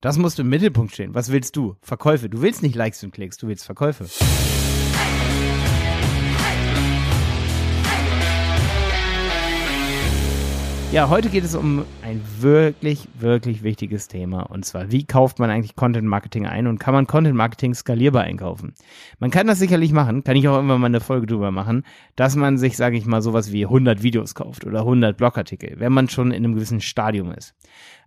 Das musst im Mittelpunkt stehen. Was willst du? Verkäufe. Du willst nicht Likes und Klicks, du willst Verkäufe. Ja, heute geht es um ein wirklich, wirklich wichtiges Thema. Und zwar, wie kauft man eigentlich Content Marketing ein und kann man Content Marketing skalierbar einkaufen? Man kann das sicherlich machen, kann ich auch irgendwann mal eine Folge drüber machen, dass man sich, sage ich mal, sowas wie 100 Videos kauft oder 100 Blogartikel, wenn man schon in einem gewissen Stadium ist.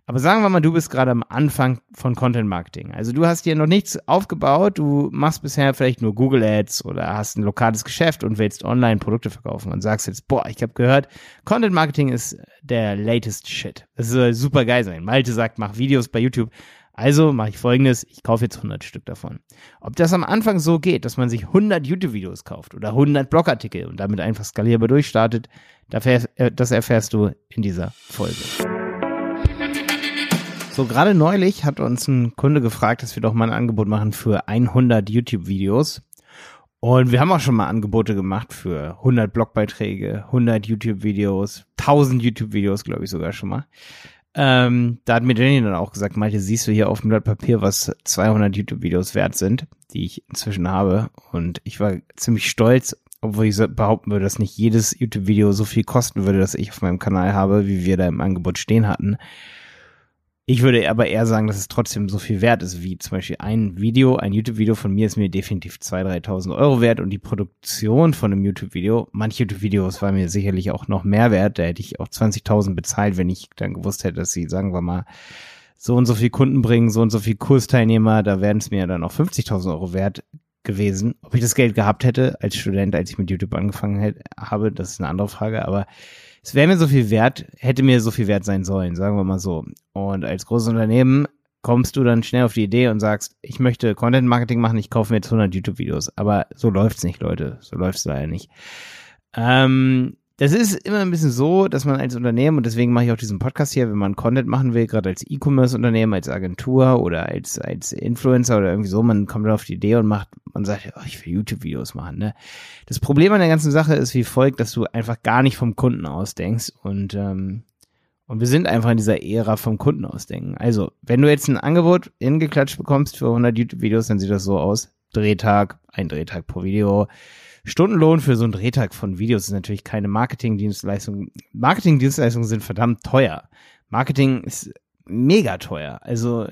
Aber sagen wir mal, du bist gerade am Anfang von Content Marketing. Also du hast dir noch nichts aufgebaut, du machst bisher vielleicht nur Google Ads oder hast ein lokales Geschäft und willst online Produkte verkaufen und sagst jetzt, boah, ich habe gehört, Content Marketing ist der latest shit. Das soll super geil sein. Malte sagt, mach Videos bei YouTube. Also mache ich folgendes, ich kaufe jetzt 100 Stück davon. Ob das am Anfang so geht, dass man sich 100 YouTube-Videos kauft oder 100 Blogartikel und damit einfach skalierbar durchstartet, äh, das erfährst du in dieser Folge. So, gerade neulich hat uns ein Kunde gefragt, dass wir doch mal ein Angebot machen für 100 YouTube-Videos. Und wir haben auch schon mal Angebote gemacht für 100 Blogbeiträge, 100 YouTube-Videos, 1000 YouTube-Videos, glaube ich sogar schon mal. Ähm, da hat mir Jenny dann auch gesagt, Malte, siehst du hier auf dem Blatt Papier, was 200 YouTube-Videos wert sind, die ich inzwischen habe. Und ich war ziemlich stolz, obwohl ich behaupten würde, dass nicht jedes YouTube-Video so viel kosten würde, das ich auf meinem Kanal habe, wie wir da im Angebot stehen hatten. Ich würde aber eher sagen, dass es trotzdem so viel wert ist, wie zum Beispiel ein Video, ein YouTube-Video von mir ist mir definitiv 2.000, 3.000 Euro wert und die Produktion von einem YouTube-Video, manche YouTube-Videos waren mir sicherlich auch noch mehr wert, da hätte ich auch 20.000 bezahlt, wenn ich dann gewusst hätte, dass sie, sagen wir mal, so und so viel Kunden bringen, so und so viel Kursteilnehmer, da wären es mir dann auch 50.000 Euro wert gewesen. Ob ich das Geld gehabt hätte als Student, als ich mit YouTube angefangen habe, das ist eine andere Frage, aber es wäre mir so viel wert, hätte mir so viel wert sein sollen, sagen wir mal so. Und als großes Unternehmen kommst du dann schnell auf die Idee und sagst, ich möchte Content Marketing machen, ich kaufe mir jetzt 100 YouTube-Videos. Aber so läuft's nicht, Leute. So läuft's leider nicht. Ähm, das ist immer ein bisschen so, dass man als Unternehmen, und deswegen mache ich auch diesen Podcast hier, wenn man Content machen will, gerade als E-Commerce-Unternehmen, als Agentur oder als, als Influencer oder irgendwie so, man kommt auf die Idee und macht, man sagt, oh, ich will YouTube-Videos machen. Ne? Das Problem an der ganzen Sache ist wie folgt, dass du einfach gar nicht vom Kunden ausdenkst und ähm, und wir sind einfach in dieser Ära vom Kunden ausdenken. Also, wenn du jetzt ein Angebot hingeklatscht bekommst für 100 YouTube-Videos, dann sieht das so aus. Drehtag, ein Drehtag pro Video, Stundenlohn für so einen Drehtag von Videos ist natürlich keine Marketingdienstleistung. Marketingdienstleistungen sind verdammt teuer. Marketing ist mega teuer. Also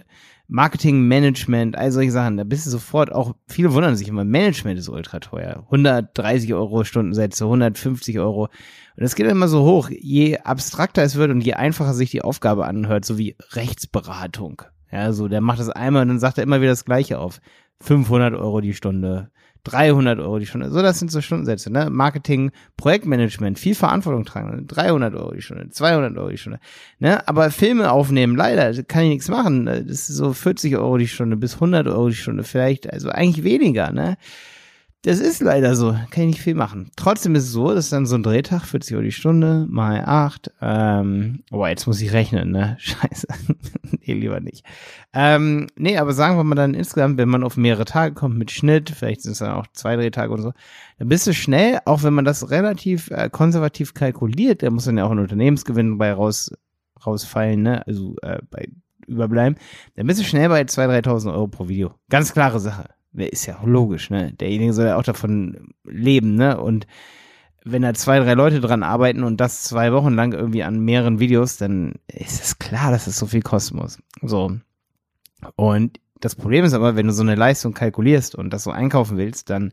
Marketingmanagement, all solche Sachen, da bist du sofort auch, viele wundern sich immer, Management ist ultra teuer. 130 Euro Stundensätze, 150 Euro. Und das geht immer so hoch. Je abstrakter es wird und je einfacher sich die Aufgabe anhört, so wie Rechtsberatung. Ja, so, der macht das einmal und dann sagt er immer wieder das Gleiche auf. 500 Euro die Stunde, 300 Euro die Stunde. So, das sind so Stundensätze, ne? Marketing, Projektmanagement, viel Verantwortung tragen. 300 Euro die Stunde, 200 Euro die Stunde, ne? Aber Filme aufnehmen, leider, kann ich nichts machen. Das ist so 40 Euro die Stunde bis 100 Euro die Stunde vielleicht, also eigentlich weniger, ne? Das ist leider so, kann ich nicht viel machen. Trotzdem ist es so, dass dann so ein Drehtag, 40 Euro die Stunde, mal 8, ähm, oh, jetzt muss ich rechnen, ne? Scheiße. nee, lieber nicht. Ähm, nee, aber sagen wir mal dann insgesamt, wenn man auf mehrere Tage kommt mit Schnitt, vielleicht sind es dann auch zwei Drehtage und so, dann bist du schnell, auch wenn man das relativ äh, konservativ kalkuliert, da muss dann ja auch ein Unternehmensgewinn bei raus, rausfallen, ne? Also äh, bei überbleiben, dann bist du schnell bei 2.000, 3.000 Euro pro Video. Ganz klare Sache ist ja logisch, ne? Derjenige soll ja auch davon leben, ne? Und wenn da zwei, drei Leute dran arbeiten und das zwei Wochen lang irgendwie an mehreren Videos, dann ist es klar, dass es so viel kosten muss. So. Und das Problem ist aber, wenn du so eine Leistung kalkulierst und das so einkaufen willst, dann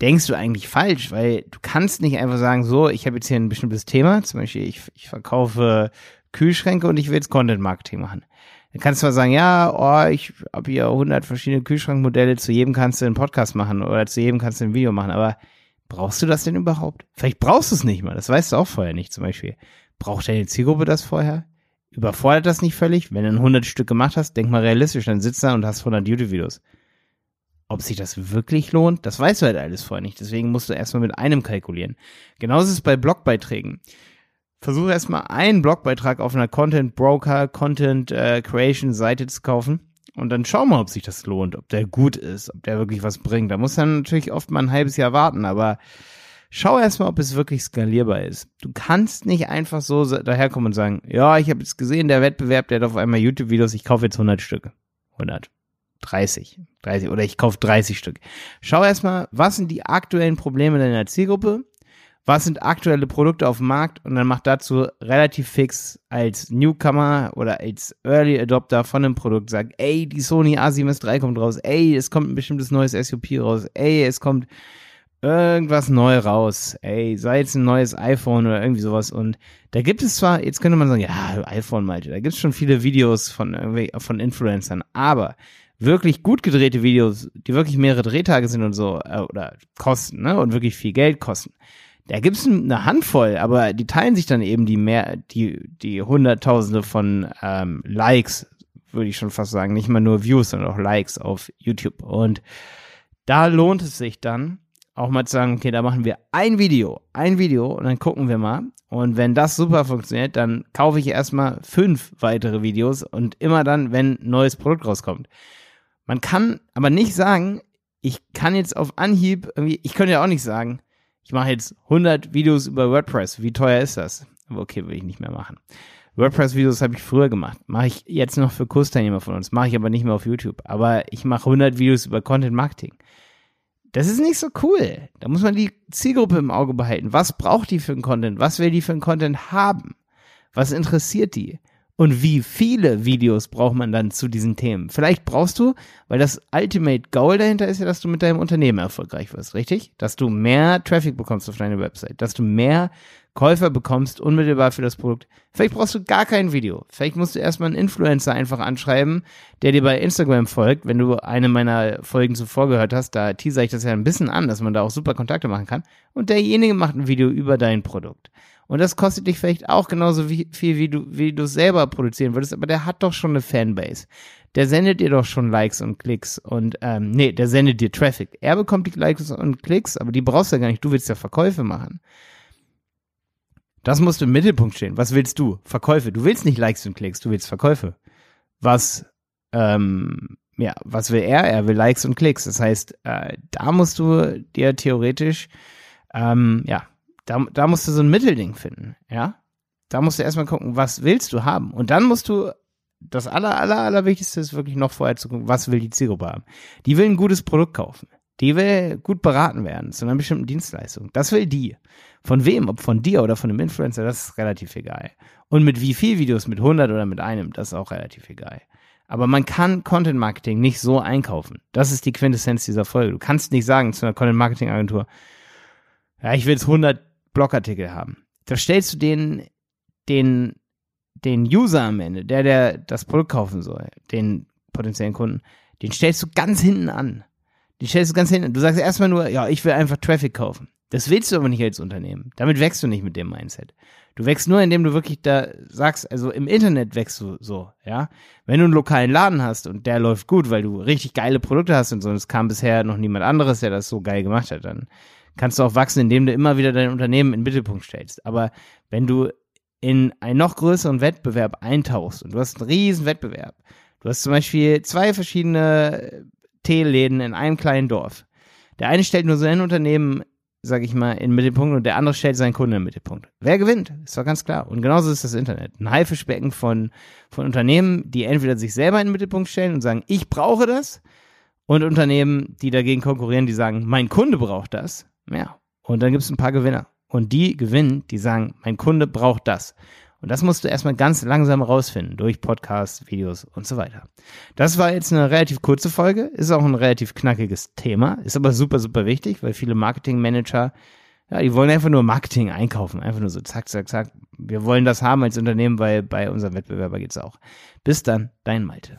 denkst du eigentlich falsch, weil du kannst nicht einfach sagen, so, ich habe jetzt hier ein bestimmtes Thema, zum Beispiel ich, ich verkaufe Kühlschränke und ich will jetzt Content Marketing machen. Dann kannst du mal sagen, ja, oh, ich habe hier 100 verschiedene Kühlschrankmodelle, zu jedem kannst du einen Podcast machen oder zu jedem kannst du ein Video machen, aber brauchst du das denn überhaupt? Vielleicht brauchst du es nicht mal, das weißt du auch vorher nicht zum Beispiel. Braucht deine Zielgruppe das vorher? Überfordert das nicht völlig? Wenn du ein 100 Stück gemacht hast, denk mal realistisch, dann sitzt da und hast 100 YouTube-Videos. Ob sich das wirklich lohnt, das weißt du halt alles vorher nicht. Deswegen musst du erstmal mit einem kalkulieren. Genauso ist es bei Blogbeiträgen versuche erstmal einen Blogbeitrag auf einer Content Broker, Content äh, Creation Seite zu kaufen und dann schau mal, ob sich das lohnt, ob der gut ist, ob der wirklich was bringt. Da muss dann natürlich oft mal ein halbes Jahr warten, aber schau erstmal, ob es wirklich skalierbar ist. Du kannst nicht einfach so daherkommen und sagen, ja, ich habe jetzt gesehen, der Wettbewerb, der hat auf einmal YouTube-Videos, ich kaufe jetzt 100 Stück. 100. 30, 30 oder ich kaufe 30 Stück. Schau erstmal, was sind die aktuellen Probleme deiner Zielgruppe? Was sind aktuelle Produkte auf dem Markt? Und dann mach dazu relativ fix als Newcomer oder als Early Adopter von einem Produkt, sag, ey, die Sony A7S III kommt raus, ey, es kommt ein bestimmtes neues SUP raus, ey, es kommt irgendwas neu raus, ey, sei jetzt ein neues iPhone oder irgendwie sowas. Und da gibt es zwar, jetzt könnte man sagen, ja, iPhone, Malte, da gibt es schon viele Videos von, von Influencern, aber wirklich gut gedrehte Videos, die wirklich mehrere Drehtage sind und so, äh, oder kosten, ne, und wirklich viel Geld kosten. Da gibt's eine Handvoll, aber die teilen sich dann eben die mehr, die, die Hunderttausende von ähm, Likes, würde ich schon fast sagen, nicht mal nur Views, sondern auch Likes auf YouTube. Und da lohnt es sich dann, auch mal zu sagen, okay, da machen wir ein Video, ein Video und dann gucken wir mal. Und wenn das super funktioniert, dann kaufe ich erstmal fünf weitere Videos und immer dann, wenn neues Produkt rauskommt. Man kann aber nicht sagen, ich kann jetzt auf Anhieb irgendwie, ich könnte ja auch nicht sagen, ich mache jetzt 100 Videos über WordPress. Wie teuer ist das? Okay, will ich nicht mehr machen. WordPress-Videos habe ich früher gemacht. Mache ich jetzt noch für Kursteilnehmer von uns. Mache ich aber nicht mehr auf YouTube. Aber ich mache 100 Videos über Content Marketing. Das ist nicht so cool. Da muss man die Zielgruppe im Auge behalten. Was braucht die für einen Content? Was will die für einen Content haben? Was interessiert die? Und wie viele Videos braucht man dann zu diesen Themen? Vielleicht brauchst du, weil das Ultimate Goal dahinter ist ja, dass du mit deinem Unternehmen erfolgreich wirst, richtig? Dass du mehr Traffic bekommst auf deine Website, dass du mehr Käufer bekommst unmittelbar für das Produkt. Vielleicht brauchst du gar kein Video. Vielleicht musst du erstmal einen Influencer einfach anschreiben, der dir bei Instagram folgt. Wenn du eine meiner Folgen zuvor gehört hast, da teaser ich das ja ein bisschen an, dass man da auch super Kontakte machen kann. Und derjenige macht ein Video über dein Produkt. Und das kostet dich vielleicht auch genauso wie, viel, wie du, wie du selber produzieren würdest, aber der hat doch schon eine Fanbase. Der sendet dir doch schon Likes und Klicks und, ähm, nee, der sendet dir Traffic. Er bekommt die Likes und Klicks, aber die brauchst du ja gar nicht. Du willst ja Verkäufe machen. Das musst du im Mittelpunkt stehen. Was willst du? Verkäufe. Du willst nicht Likes und Klicks, du willst Verkäufe. Was, ähm, ja, was will er? Er will Likes und Klicks. Das heißt, äh, da musst du dir theoretisch, ähm, ja, da, da musst du so ein Mittelding finden, ja. Da musst du erstmal gucken, was willst du haben? Und dann musst du, das aller, aller, allerwichtigste ist wirklich noch vorher zu gucken, was will die Zielgruppe haben? Die will ein gutes Produkt kaufen. Die will gut beraten werden zu einer bestimmten Dienstleistung. Das will die. Von wem? Ob von dir oder von einem Influencer, das ist relativ egal. Und mit wie viel Videos, mit 100 oder mit einem, das ist auch relativ egal. Aber man kann Content Marketing nicht so einkaufen. Das ist die Quintessenz dieser Folge. Du kannst nicht sagen zu einer Content Marketing Agentur, ja, ich will jetzt 100 Blogartikel haben. Da stellst du den, den, den User am Ende, der, der das Produkt kaufen soll, den potenziellen Kunden, den stellst du ganz hinten an. Den stellst du ganz hinten. Du sagst erstmal nur, ja, ich will einfach Traffic kaufen. Das willst du aber nicht als Unternehmen. Damit wächst du nicht mit dem Mindset. Du wächst nur, indem du wirklich da sagst, also im Internet wächst du so, ja. Wenn du einen lokalen Laden hast und der läuft gut, weil du richtig geile Produkte hast und so, und es kam bisher noch niemand anderes, der das so geil gemacht hat, dann kannst du auch wachsen, indem du immer wieder dein Unternehmen in den Mittelpunkt stellst. Aber wenn du in einen noch größeren Wettbewerb eintauchst und du hast einen riesen Wettbewerb, du hast zum Beispiel zwei verschiedene Teeläden in einem kleinen Dorf. Der eine stellt nur sein Unternehmen, sag ich mal, in den Mittelpunkt und der andere stellt seinen Kunden in den Mittelpunkt. Wer gewinnt? Ist doch ganz klar. Und genauso ist das Internet. Ein Haifischbecken von, von Unternehmen, die entweder sich selber in den Mittelpunkt stellen und sagen, ich brauche das, und Unternehmen, die dagegen konkurrieren, die sagen, mein Kunde braucht das. Ja. Und dann gibt es ein paar Gewinner. Und die gewinnen, die sagen, mein Kunde braucht das. Und das musst du erstmal ganz langsam rausfinden durch Podcasts, Videos und so weiter. Das war jetzt eine relativ kurze Folge, ist auch ein relativ knackiges Thema, ist aber super, super wichtig, weil viele Marketingmanager, ja, die wollen einfach nur Marketing einkaufen, einfach nur so zack, zack, zack. Wir wollen das haben als Unternehmen, weil bei unserem Wettbewerber geht's auch. Bis dann, dein Malte.